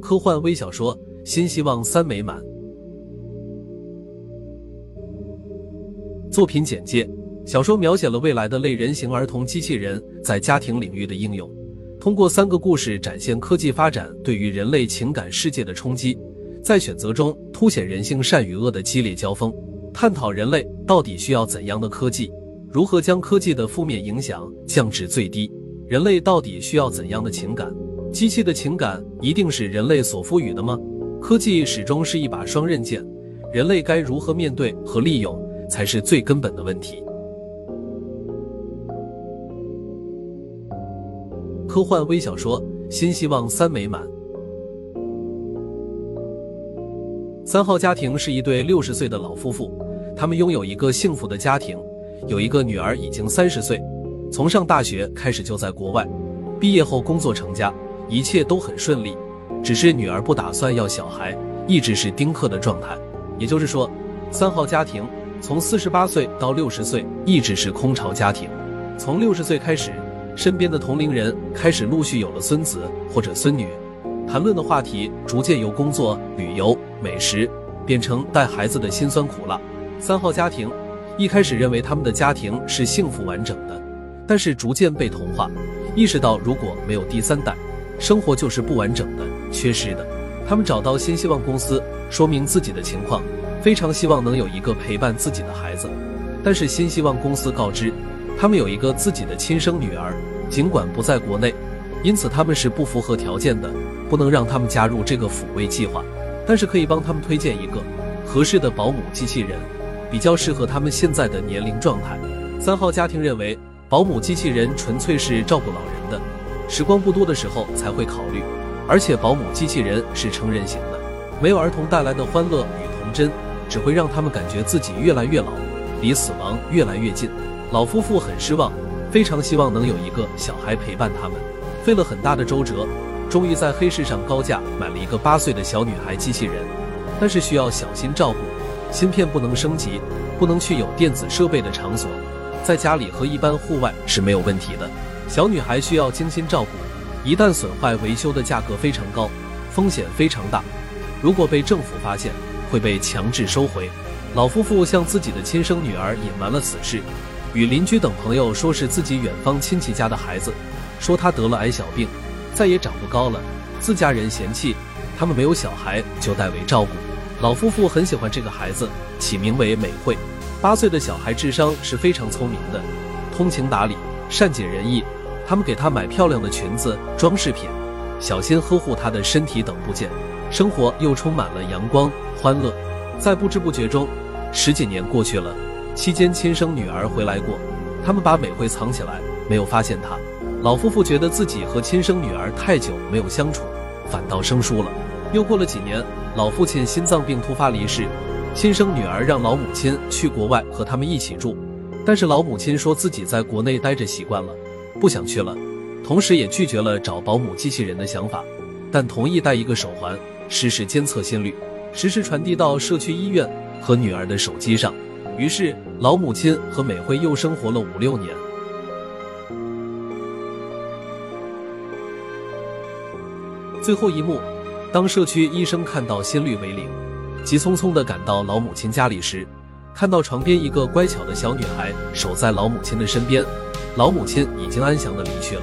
科幻微小说《新希望三美满》作品简介：小说描写了未来的类人形儿童机器人在家庭领域的应用，通过三个故事展现科技发展对于人类情感世界的冲击，在选择中凸显人性善与恶的激烈交锋，探讨人类到底需要怎样的科技，如何将科技的负面影响降至最低，人类到底需要怎样的情感。机器的情感一定是人类所赋予的吗？科技始终是一把双刃剑，人类该如何面对和利用才是最根本的问题。科幻微小说《新希望三美满》。三号家庭是一对六十岁的老夫妇，他们拥有一个幸福的家庭，有一个女儿已经三十岁，从上大学开始就在国外，毕业后工作成家。一切都很顺利，只是女儿不打算要小孩，一直是丁克的状态。也就是说，三号家庭从四十八岁到六十岁一直是空巢家庭。从六十岁开始，身边的同龄人开始陆续有了孙子或者孙女，谈论的话题逐渐由工作、旅游、美食变成带孩子的辛酸苦辣。三号家庭一开始认为他们的家庭是幸福完整的，但是逐渐被同化，意识到如果没有第三代。生活就是不完整的、缺失的。他们找到新希望公司，说明自己的情况，非常希望能有一个陪伴自己的孩子。但是新希望公司告知，他们有一个自己的亲生女儿，尽管不在国内，因此他们是不符合条件的，不能让他们加入这个抚慰计划。但是可以帮他们推荐一个合适的保姆机器人，比较适合他们现在的年龄状态。三号家庭认为，保姆机器人纯粹是照顾老人的。时光不多的时候才会考虑，而且保姆机器人是成人型的，没有儿童带来的欢乐与童真，只会让他们感觉自己越来越老，离死亡越来越近。老夫妇很失望，非常希望能有一个小孩陪伴他们，费了很大的周折，终于在黑市上高价买了一个八岁的小女孩机器人，但是需要小心照顾，芯片不能升级，不能去有电子设备的场所，在家里和一般户外是没有问题的。小女孩需要精心照顾，一旦损坏，维修的价格非常高，风险非常大。如果被政府发现，会被强制收回。老夫妇向自己的亲生女儿隐瞒了此事，与邻居等朋友说是自己远方亲戚家的孩子，说他得了癌小病，再也长不高了。自家人嫌弃他们没有小孩，就代为照顾。老夫妇很喜欢这个孩子，起名为美惠。八岁的小孩智商是非常聪明的，通情达理，善解人意。他们给她买漂亮的裙子、装饰品，小心呵护她的身体等部件，生活又充满了阳光欢乐。在不知不觉中，十几年过去了，期间亲生女儿回来过，他们把美惠藏起来，没有发现她。老夫妇觉得自己和亲生女儿太久没有相处，反倒生疏了。又过了几年，老父亲心脏病突发离世，亲生女儿让老母亲去国外和他们一起住，但是老母亲说自己在国内待着习惯了。不想去了，同时也拒绝了找保姆机器人的想法，但同意带一个手环，实时监测心率，实时传递到社区医院和女儿的手机上。于是，老母亲和美惠又生活了五六年。最后一幕，当社区医生看到心率为零，急匆匆地赶到老母亲家里时，看到床边一个乖巧的小女孩守在老母亲的身边。老母亲已经安详的离去了。